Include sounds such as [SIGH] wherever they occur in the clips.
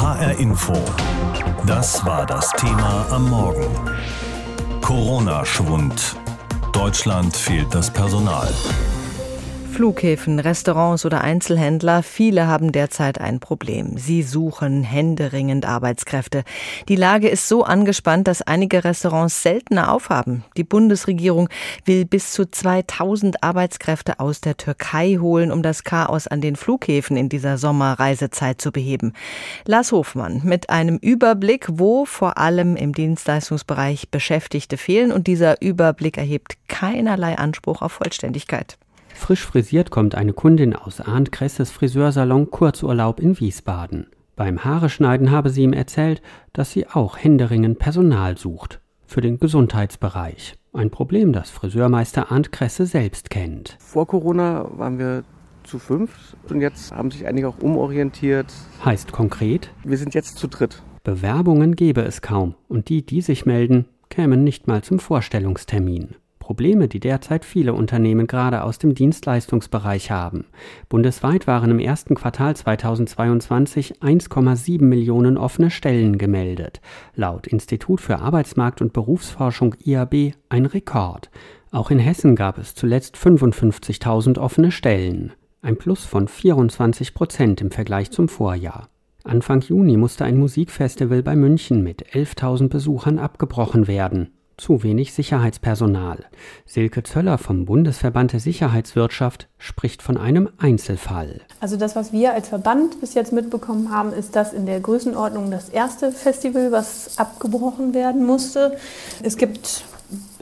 HR Info. Das war das Thema am Morgen. Corona-Schwund. Deutschland fehlt das Personal. Flughäfen, Restaurants oder Einzelhändler, viele haben derzeit ein Problem. Sie suchen händeringend Arbeitskräfte. Die Lage ist so angespannt, dass einige Restaurants seltener aufhaben. Die Bundesregierung will bis zu 2000 Arbeitskräfte aus der Türkei holen, um das Chaos an den Flughäfen in dieser Sommerreisezeit zu beheben. Lars Hofmann mit einem Überblick, wo vor allem im Dienstleistungsbereich Beschäftigte fehlen und dieser Überblick erhebt keinerlei Anspruch auf Vollständigkeit. Frisch frisiert kommt eine Kundin aus Arndt Kresses Friseursalon Kurzurlaub in Wiesbaden. Beim Haareschneiden habe sie ihm erzählt, dass sie auch händeringend Personal sucht. Für den Gesundheitsbereich. Ein Problem, das Friseurmeister Arndt Kresse selbst kennt. Vor Corona waren wir zu fünf und jetzt haben sich einige auch umorientiert. Heißt konkret? Wir sind jetzt zu dritt. Bewerbungen gäbe es kaum und die, die sich melden, kämen nicht mal zum Vorstellungstermin. Probleme, die derzeit viele Unternehmen gerade aus dem Dienstleistungsbereich haben. Bundesweit waren im ersten Quartal 2022 1,7 Millionen offene Stellen gemeldet. Laut Institut für Arbeitsmarkt und Berufsforschung IAB ein Rekord. Auch in Hessen gab es zuletzt 55.000 offene Stellen. Ein Plus von 24 Prozent im Vergleich zum Vorjahr. Anfang Juni musste ein Musikfestival bei München mit 11.000 Besuchern abgebrochen werden zu wenig Sicherheitspersonal. Silke Zöller vom Bundesverband der Sicherheitswirtschaft spricht von einem Einzelfall. Also das, was wir als Verband bis jetzt mitbekommen haben, ist das in der Größenordnung das erste Festival, was abgebrochen werden musste. Es gibt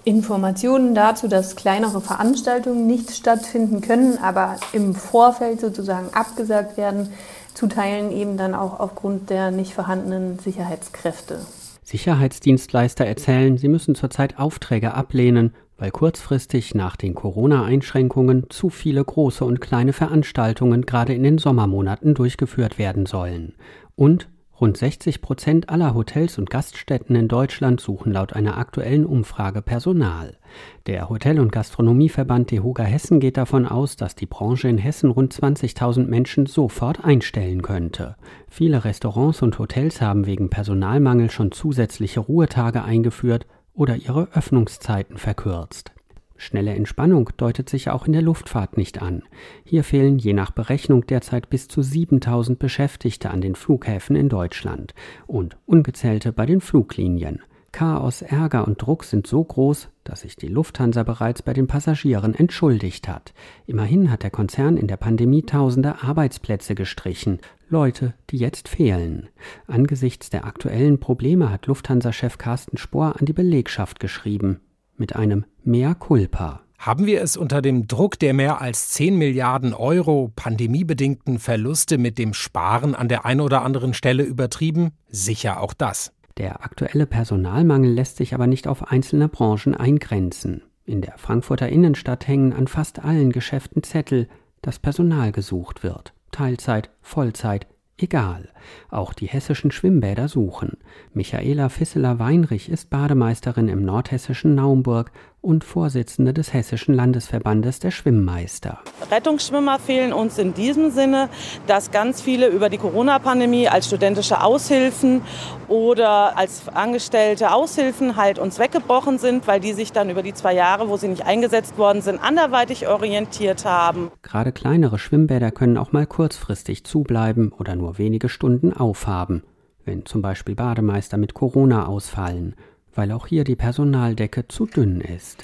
Informationen dazu, dass kleinere Veranstaltungen nicht stattfinden können, aber im Vorfeld sozusagen abgesagt werden, zu Teilen eben dann auch aufgrund der nicht vorhandenen Sicherheitskräfte. Sicherheitsdienstleister erzählen, sie müssen zurzeit Aufträge ablehnen, weil kurzfristig nach den Corona-Einschränkungen zu viele große und kleine Veranstaltungen gerade in den Sommermonaten durchgeführt werden sollen. Und Rund 60 Prozent aller Hotels und Gaststätten in Deutschland suchen laut einer aktuellen Umfrage Personal. Der Hotel- und Gastronomieverband DEHOGA Hessen geht davon aus, dass die Branche in Hessen rund 20.000 Menschen sofort einstellen könnte. Viele Restaurants und Hotels haben wegen Personalmangel schon zusätzliche Ruhetage eingeführt oder ihre Öffnungszeiten verkürzt. Schnelle Entspannung deutet sich auch in der Luftfahrt nicht an. Hier fehlen je nach Berechnung derzeit bis zu 7000 Beschäftigte an den Flughäfen in Deutschland und ungezählte bei den Fluglinien. Chaos, Ärger und Druck sind so groß, dass sich die Lufthansa bereits bei den Passagieren entschuldigt hat. Immerhin hat der Konzern in der Pandemie tausende Arbeitsplätze gestrichen, Leute, die jetzt fehlen. Angesichts der aktuellen Probleme hat Lufthansa-Chef Carsten Spohr an die Belegschaft geschrieben mit einem Mea culpa. Haben wir es unter dem Druck der mehr als 10 Milliarden Euro pandemiebedingten Verluste mit dem Sparen an der einen oder anderen Stelle übertrieben? Sicher auch das. Der aktuelle Personalmangel lässt sich aber nicht auf einzelne Branchen eingrenzen. In der Frankfurter Innenstadt hängen an fast allen Geschäften Zettel, dass Personal gesucht wird. Teilzeit, Vollzeit, Egal. Auch die hessischen Schwimmbäder suchen. Michaela Fisseler-Weinrich ist Bademeisterin im nordhessischen Naumburg und Vorsitzende des Hessischen Landesverbandes der Schwimmmeister. Rettungsschwimmer fehlen uns in diesem Sinne, dass ganz viele über die Corona-Pandemie als studentische Aushilfen oder als angestellte Aushilfen halt uns weggebrochen sind, weil die sich dann über die zwei Jahre, wo sie nicht eingesetzt worden sind, anderweitig orientiert haben. Gerade kleinere Schwimmbäder können auch mal kurzfristig zubleiben oder nur wenige Stunden aufhaben, wenn zum Beispiel Bademeister mit Corona ausfallen weil auch hier die Personaldecke zu dünn ist.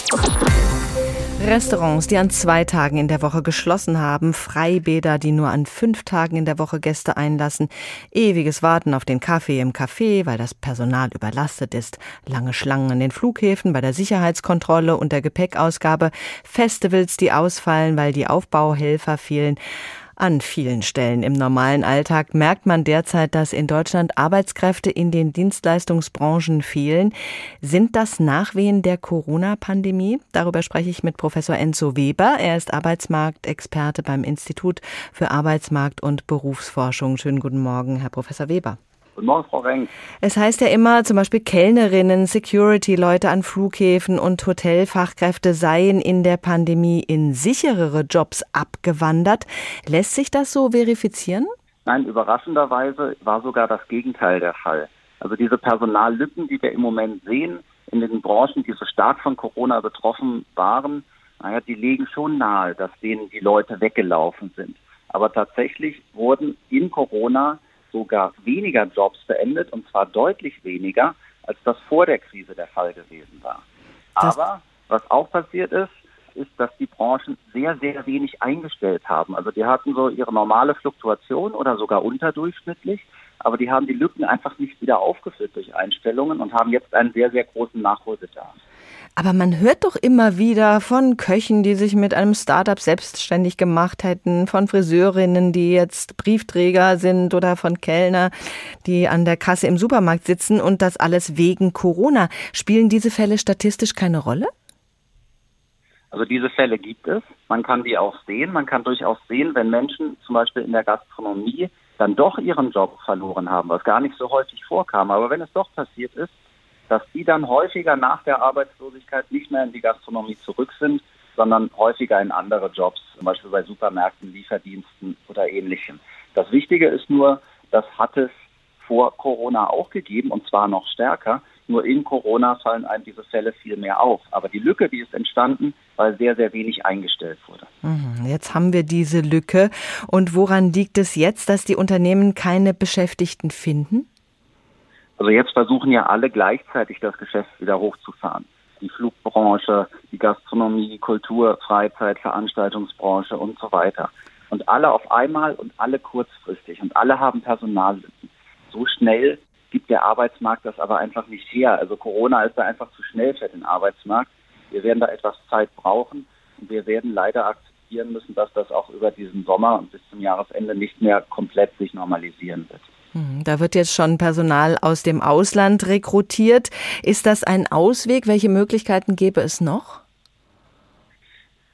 Restaurants, die an zwei Tagen in der Woche geschlossen haben, Freibäder, die nur an fünf Tagen in der Woche Gäste einlassen, ewiges Warten auf den Kaffee im Café, weil das Personal überlastet ist, lange Schlangen an den Flughäfen bei der Sicherheitskontrolle und der Gepäckausgabe, Festivals, die ausfallen, weil die Aufbauhelfer fehlen. An vielen Stellen im normalen Alltag merkt man derzeit, dass in Deutschland Arbeitskräfte in den Dienstleistungsbranchen fehlen. Sind das Nachwehen der Corona-Pandemie? Darüber spreche ich mit Professor Enzo Weber. Er ist Arbeitsmarktexperte beim Institut für Arbeitsmarkt und Berufsforschung. Schönen guten Morgen, Herr Professor Weber. Guten Morgen, Frau Renk. Es heißt ja immer, zum Beispiel Kellnerinnen, Security-Leute an Flughäfen und Hotelfachkräfte seien in der Pandemie in sicherere Jobs abgewandert. Lässt sich das so verifizieren? Nein, überraschenderweise war sogar das Gegenteil der Fall. Also diese Personallücken, die wir im Moment sehen in den Branchen, die so stark von Corona betroffen waren, naja, die legen schon nahe, dass denen die Leute weggelaufen sind. Aber tatsächlich wurden in Corona sogar weniger Jobs beendet und zwar deutlich weniger, als das vor der Krise der Fall gewesen war. Aber was auch passiert ist, ist, dass die Branchen sehr, sehr wenig eingestellt haben. Also die hatten so ihre normale Fluktuation oder sogar unterdurchschnittlich, aber die haben die Lücken einfach nicht wieder aufgefüllt durch Einstellungen und haben jetzt einen sehr, sehr großen Nachholbedarf. Aber man hört doch immer wieder von Köchen, die sich mit einem Startup selbstständig gemacht hätten, von Friseurinnen, die jetzt Briefträger sind oder von Kellner, die an der Kasse im Supermarkt sitzen und das alles wegen Corona. Spielen diese Fälle statistisch keine Rolle? Also diese Fälle gibt es. Man kann die auch sehen. Man kann durchaus sehen, wenn Menschen zum Beispiel in der Gastronomie dann doch ihren Job verloren haben, was gar nicht so häufig vorkam. Aber wenn es doch passiert ist, dass die dann häufiger nach der Arbeitslosigkeit nicht mehr in die Gastronomie zurück sind, sondern häufiger in andere Jobs, zum Beispiel bei Supermärkten, Lieferdiensten oder ähnlichem. Das Wichtige ist nur, das hat es vor Corona auch gegeben und zwar noch stärker. Nur in Corona fallen einem diese Fälle viel mehr auf. Aber die Lücke, die ist entstanden, weil sehr, sehr wenig eingestellt wurde. Mhm, jetzt haben wir diese Lücke. Und woran liegt es jetzt, dass die Unternehmen keine Beschäftigten finden? Also jetzt versuchen ja alle gleichzeitig das Geschäft wieder hochzufahren. Die Flugbranche, die Gastronomie, Kultur, Freizeit, Veranstaltungsbranche und so weiter. Und alle auf einmal und alle kurzfristig und alle haben Personallücken. So schnell gibt der Arbeitsmarkt das aber einfach nicht her. Also Corona ist da einfach zu schnell für den Arbeitsmarkt. Wir werden da etwas Zeit brauchen und wir werden leider akzeptieren müssen, dass das auch über diesen Sommer und bis zum Jahresende nicht mehr komplett sich normalisieren wird. Hm, da wird jetzt schon Personal aus dem Ausland rekrutiert. Ist das ein Ausweg? Welche Möglichkeiten gäbe es noch?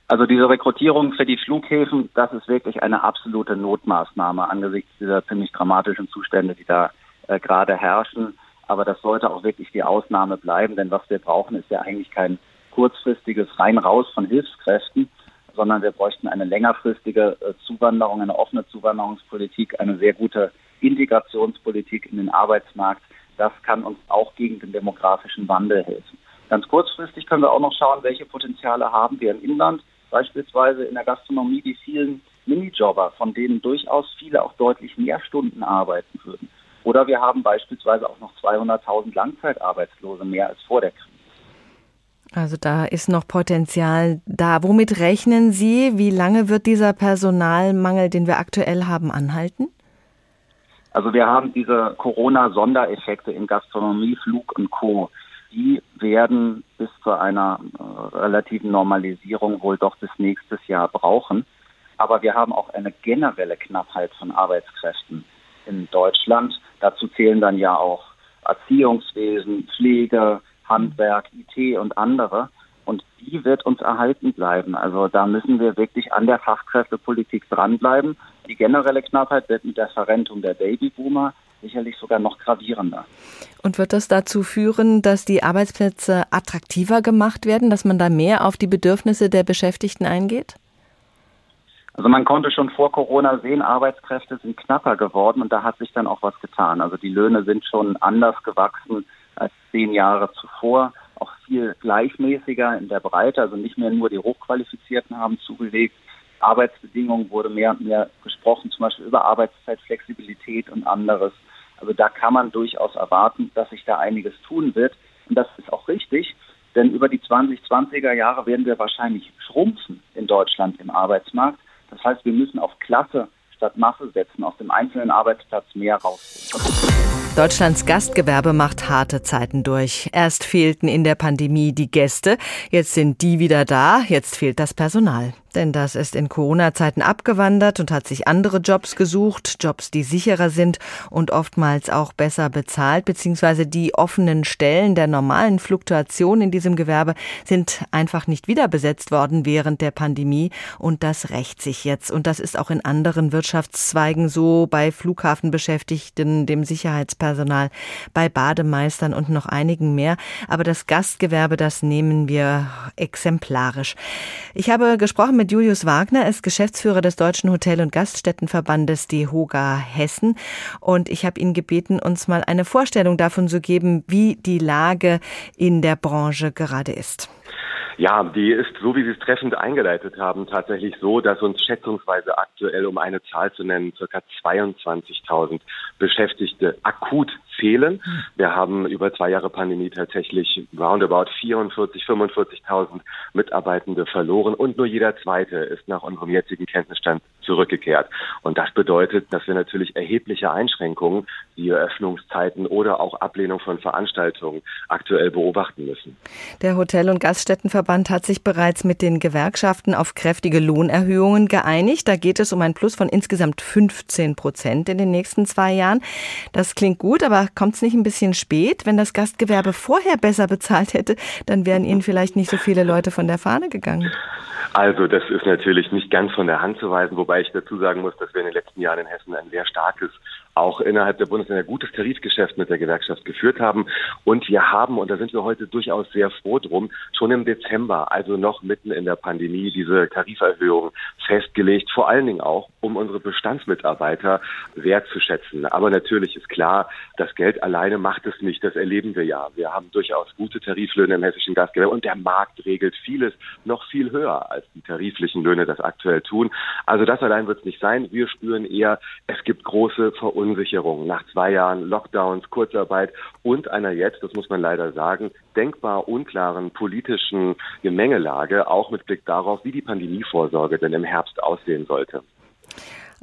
Also diese Rekrutierung für die Flughäfen, das ist wirklich eine absolute Notmaßnahme angesichts dieser ziemlich dramatischen Zustände, die da äh, gerade herrschen. Aber das sollte auch wirklich die Ausnahme bleiben, denn was wir brauchen, ist ja eigentlich kein kurzfristiges Rein-Raus von Hilfskräften, sondern wir bräuchten eine längerfristige äh, Zuwanderung, eine offene Zuwanderungspolitik, eine sehr gute Integrationspolitik in den Arbeitsmarkt. Das kann uns auch gegen den demografischen Wandel helfen. Ganz kurzfristig können wir auch noch schauen, welche Potenziale haben wir im Inland, beispielsweise in der Gastronomie die vielen Minijobber, von denen durchaus viele auch deutlich mehr Stunden arbeiten würden. Oder wir haben beispielsweise auch noch 200.000 Langzeitarbeitslose mehr als vor der Krise. Also da ist noch Potenzial da. Womit rechnen Sie? Wie lange wird dieser Personalmangel, den wir aktuell haben, anhalten? Also wir haben diese Corona-Sondereffekte in Gastronomie, Flug und Co. Die werden bis zu einer äh, relativen Normalisierung wohl doch bis nächstes Jahr brauchen. Aber wir haben auch eine generelle Knappheit von Arbeitskräften in Deutschland. Dazu zählen dann ja auch Erziehungswesen, Pflege, Handwerk, IT und andere. Und die wird uns erhalten bleiben. Also da müssen wir wirklich an der Fachkräftepolitik dranbleiben. Die generelle Knappheit wird mit der Verrentung der Babyboomer sicherlich sogar noch gravierender. Und wird das dazu führen, dass die Arbeitsplätze attraktiver gemacht werden, dass man da mehr auf die Bedürfnisse der Beschäftigten eingeht? Also man konnte schon vor Corona sehen, Arbeitskräfte sind knapper geworden und da hat sich dann auch was getan. Also die Löhne sind schon anders gewachsen als zehn Jahre zuvor, auch viel gleichmäßiger in der Breite, also nicht mehr nur die Hochqualifizierten haben zugelegt. Arbeitsbedingungen wurde mehr und mehr gesprochen, zum Beispiel über Arbeitszeitflexibilität und anderes. Also da kann man durchaus erwarten, dass sich da einiges tun wird. Und das ist auch richtig, denn über die 2020er Jahre werden wir wahrscheinlich schrumpfen in Deutschland im Arbeitsmarkt. Das heißt, wir müssen auf Klasse statt Masse setzen, aus dem einzelnen Arbeitsplatz mehr rausholen. Deutschlands Gastgewerbe macht harte Zeiten durch. Erst fehlten in der Pandemie die Gäste, jetzt sind die wieder da, jetzt fehlt das Personal. Denn das ist in Corona-Zeiten abgewandert und hat sich andere Jobs gesucht, Jobs, die sicherer sind und oftmals auch besser bezahlt, beziehungsweise die offenen Stellen der normalen Fluktuation in diesem Gewerbe sind einfach nicht wieder besetzt worden während der Pandemie und das rächt sich jetzt. Und das ist auch in anderen Wirtschaftszweigen so, bei Flughafenbeschäftigten, dem Sicherheitspersonal, bei Bademeistern und noch einigen mehr. Aber das Gastgewerbe, das nehmen wir exemplarisch. Ich habe gesprochen mit Julius Wagner, er ist Geschäftsführer des Deutschen Hotel- und Gaststättenverbandes DEHOGA Hessen. Und ich habe ihn gebeten, uns mal eine Vorstellung davon zu geben, wie die Lage in der Branche gerade ist. Ja, die ist, so wie Sie es treffend eingeleitet haben, tatsächlich so, dass uns schätzungsweise aktuell, um eine Zahl zu nennen, circa 22.000 Beschäftigte akut fehlen. Wir haben über zwei Jahre Pandemie tatsächlich roundabout 44, 45.000 Mitarbeitende verloren und nur jeder zweite ist nach unserem jetzigen Kenntnisstand zurückgekehrt. Und das bedeutet, dass wir natürlich erhebliche Einschränkungen, wie Eröffnungszeiten oder auch Ablehnung von Veranstaltungen aktuell beobachten müssen. Der Hotel- und Gaststättenverband hat sich bereits mit den Gewerkschaften auf kräftige Lohnerhöhungen geeinigt. Da geht es um ein Plus von insgesamt 15 Prozent in den nächsten zwei Jahren. Das klingt gut, aber kommt es nicht ein bisschen spät? Wenn das Gastgewerbe vorher besser bezahlt hätte, dann wären Ihnen vielleicht nicht so viele Leute von der Fahne gegangen. Also das ist natürlich nicht ganz von der Hand zu weisen, wobei ich dazu sagen muss, dass wir in den letzten Jahren in Hessen ein sehr starkes auch innerhalb der Bundesländer gutes Tarifgeschäft mit der Gewerkschaft geführt haben. Und wir haben, und da sind wir heute durchaus sehr froh drum, schon im Dezember, also noch mitten in der Pandemie, diese Tariferhöhung festgelegt, vor allen Dingen auch, um unsere Bestandsmitarbeiter wertzuschätzen. Aber natürlich ist klar, das Geld alleine macht es nicht, das erleben wir ja. Wir haben durchaus gute Tariflöhne im hessischen Gastgewerbe und der Markt regelt vieles noch viel höher, als die tariflichen Löhne das aktuell tun. Also das allein wird es nicht sein. Wir spüren eher, es gibt große Verunsicherungen Verunsicherung nach zwei Jahren Lockdowns, Kurzarbeit und einer jetzt, das muss man leider sagen, denkbar unklaren politischen Gemengelage, auch mit Blick darauf, wie die Pandemievorsorge denn im Herbst aussehen sollte.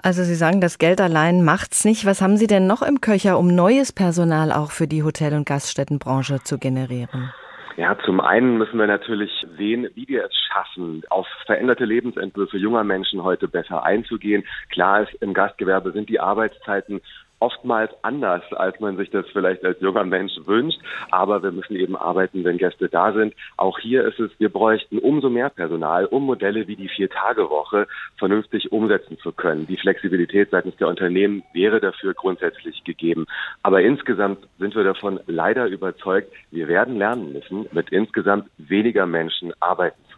Also Sie sagen, das Geld allein macht's nicht. Was haben Sie denn noch im Köcher, um neues Personal auch für die Hotel- und Gaststättenbranche zu generieren? Ja, zum einen müssen wir natürlich sehen, wie wir es schaffen, auf veränderte Lebensentwürfe junger Menschen heute besser einzugehen. Klar ist, im Gastgewerbe sind die Arbeitszeiten oftmals anders, als man sich das vielleicht als junger Mensch wünscht. Aber wir müssen eben arbeiten, wenn Gäste da sind. Auch hier ist es, wir bräuchten umso mehr Personal, um Modelle wie die Vier-Tage-Woche vernünftig umsetzen zu können. Die Flexibilität seitens der Unternehmen wäre dafür grundsätzlich gegeben. Aber insgesamt sind wir davon leider überzeugt, wir werden lernen müssen, mit insgesamt weniger Menschen arbeiten zu.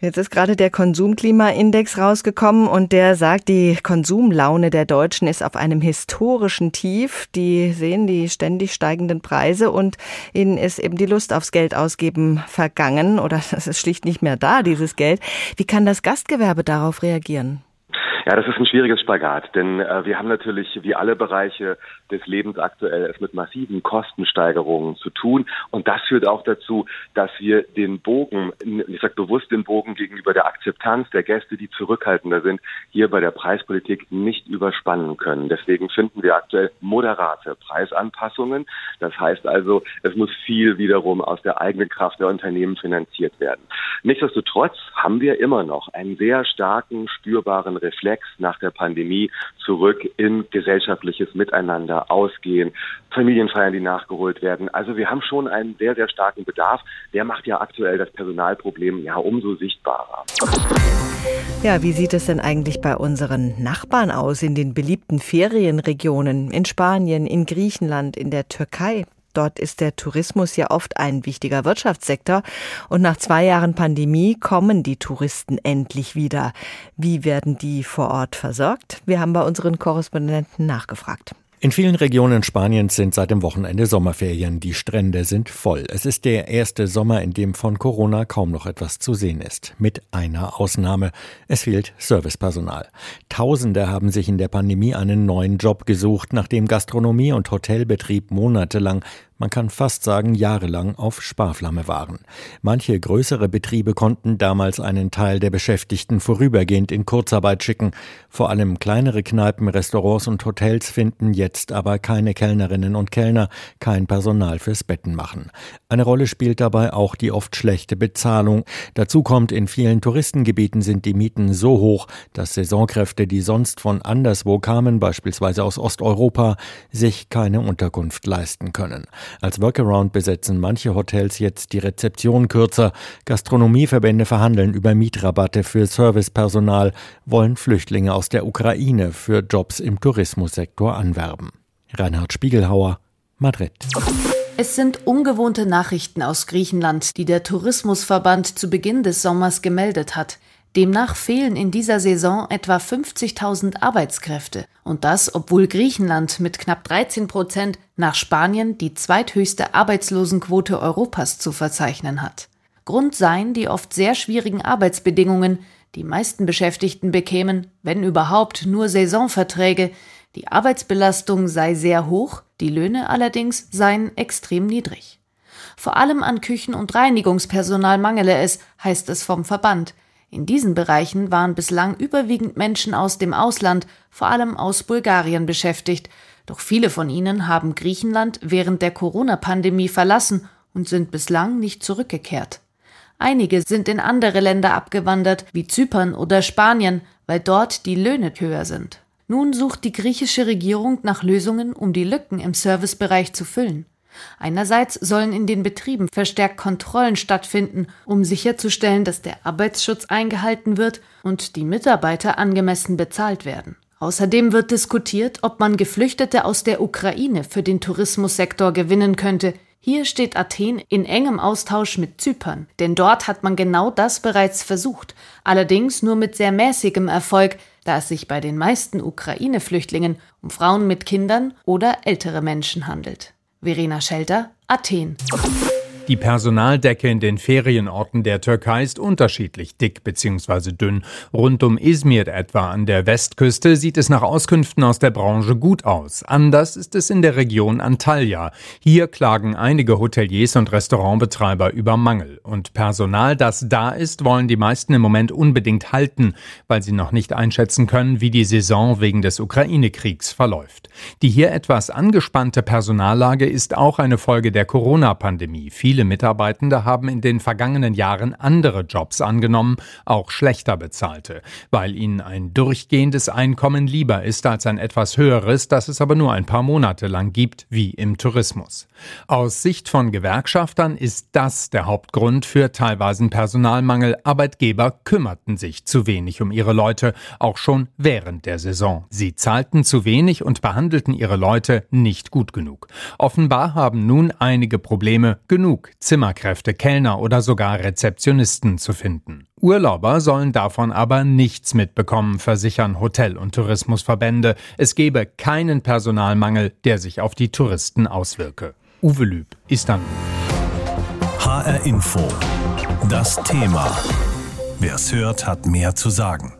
Jetzt ist gerade der Konsumklimaindex rausgekommen und der sagt, die Konsumlaune der Deutschen ist auf einem historischen Tief. Die sehen die ständig steigenden Preise und ihnen ist eben die Lust aufs Geld ausgeben vergangen oder [LAUGHS] es ist schlicht nicht mehr da, dieses Geld. Wie kann das Gastgewerbe darauf reagieren? Ja, das ist ein schwieriges Spagat, denn äh, wir haben natürlich wie alle Bereiche des Lebens aktuell es mit massiven Kostensteigerungen zu tun und das führt auch dazu, dass wir den Bogen, ich sage bewusst den Bogen gegenüber der Akzeptanz der Gäste, die zurückhaltender sind, hier bei der Preispolitik nicht überspannen können. Deswegen finden wir aktuell moderate Preisanpassungen. Das heißt also, es muss viel wiederum aus der eigenen Kraft der Unternehmen finanziert werden. Nichtsdestotrotz haben wir immer noch einen sehr starken, spürbaren Reflex Reflex nach der Pandemie zurück in gesellschaftliches Miteinander, Ausgehen, Familienfeiern, die nachgeholt werden. Also wir haben schon einen sehr, sehr starken Bedarf. Der macht ja aktuell das Personalproblem ja umso sichtbarer. Ja, wie sieht es denn eigentlich bei unseren Nachbarn aus in den beliebten Ferienregionen in Spanien, in Griechenland, in der Türkei? Dort ist der Tourismus ja oft ein wichtiger Wirtschaftssektor. Und nach zwei Jahren Pandemie kommen die Touristen endlich wieder. Wie werden die vor Ort versorgt? Wir haben bei unseren Korrespondenten nachgefragt. In vielen Regionen Spaniens sind seit dem Wochenende Sommerferien. Die Strände sind voll. Es ist der erste Sommer, in dem von Corona kaum noch etwas zu sehen ist. Mit einer Ausnahme. Es fehlt Servicepersonal. Tausende haben sich in der Pandemie einen neuen Job gesucht, nachdem Gastronomie und Hotelbetrieb monatelang man kann fast sagen jahrelang auf Sparflamme waren. Manche größere Betriebe konnten damals einen Teil der Beschäftigten vorübergehend in Kurzarbeit schicken. Vor allem kleinere Kneipen, Restaurants und Hotels finden jetzt aber keine Kellnerinnen und Kellner, kein Personal fürs Betten machen. Eine Rolle spielt dabei auch die oft schlechte Bezahlung. Dazu kommt, in vielen Touristengebieten sind die Mieten so hoch, dass Saisonkräfte, die sonst von anderswo kamen, beispielsweise aus Osteuropa, sich keine Unterkunft leisten können. Als Workaround besetzen manche Hotels jetzt die Rezeption kürzer. Gastronomieverbände verhandeln über Mietrabatte für Servicepersonal, wollen Flüchtlinge aus der Ukraine für Jobs im Tourismussektor anwerben. Reinhard Spiegelhauer, Madrid. Es sind ungewohnte Nachrichten aus Griechenland, die der Tourismusverband zu Beginn des Sommers gemeldet hat. Demnach fehlen in dieser Saison etwa 50.000 Arbeitskräfte. Und das, obwohl Griechenland mit knapp 13 Prozent nach Spanien die zweithöchste Arbeitslosenquote Europas zu verzeichnen hat. Grund seien die oft sehr schwierigen Arbeitsbedingungen. Die meisten Beschäftigten bekämen, wenn überhaupt, nur Saisonverträge. Die Arbeitsbelastung sei sehr hoch, die Löhne allerdings seien extrem niedrig. Vor allem an Küchen- und Reinigungspersonal mangele es, heißt es vom Verband. In diesen Bereichen waren bislang überwiegend Menschen aus dem Ausland, vor allem aus Bulgarien beschäftigt, doch viele von ihnen haben Griechenland während der Corona-Pandemie verlassen und sind bislang nicht zurückgekehrt. Einige sind in andere Länder abgewandert, wie Zypern oder Spanien, weil dort die Löhne höher sind. Nun sucht die griechische Regierung nach Lösungen, um die Lücken im Servicebereich zu füllen. Einerseits sollen in den Betrieben verstärkt Kontrollen stattfinden, um sicherzustellen, dass der Arbeitsschutz eingehalten wird und die Mitarbeiter angemessen bezahlt werden. Außerdem wird diskutiert, ob man Geflüchtete aus der Ukraine für den Tourismussektor gewinnen könnte. Hier steht Athen in engem Austausch mit Zypern, denn dort hat man genau das bereits versucht, allerdings nur mit sehr mäßigem Erfolg, da es sich bei den meisten Ukraine-Flüchtlingen um Frauen mit Kindern oder ältere Menschen handelt. Verena Schelter, Athen. Die Personaldecke in den Ferienorten der Türkei ist unterschiedlich dick bzw. dünn. Rund um Izmir etwa an der Westküste sieht es nach Auskünften aus der Branche gut aus. Anders ist es in der Region Antalya. Hier klagen einige Hoteliers und Restaurantbetreiber über Mangel. Und Personal, das da ist, wollen die meisten im Moment unbedingt halten, weil sie noch nicht einschätzen können, wie die Saison wegen des Ukraine-Kriegs verläuft. Die hier etwas angespannte Personallage ist auch eine Folge der Corona-Pandemie. Viele Viele Mitarbeitende haben in den vergangenen Jahren andere Jobs angenommen, auch schlechter bezahlte, weil ihnen ein durchgehendes Einkommen lieber ist als ein etwas höheres, das es aber nur ein paar Monate lang gibt, wie im Tourismus. Aus Sicht von Gewerkschaftern ist das der Hauptgrund für teilweise Personalmangel. Arbeitgeber kümmerten sich zu wenig um ihre Leute, auch schon während der Saison. Sie zahlten zu wenig und behandelten ihre Leute nicht gut genug. Offenbar haben nun einige Probleme genug Zimmerkräfte, Kellner oder sogar Rezeptionisten zu finden. Urlauber sollen davon aber nichts mitbekommen, versichern Hotel- und Tourismusverbände. Es gebe keinen Personalmangel, der sich auf die Touristen auswirke. Uwe Lüb, Istanbul. HR Info. Das Thema. Wer es hört, hat mehr zu sagen.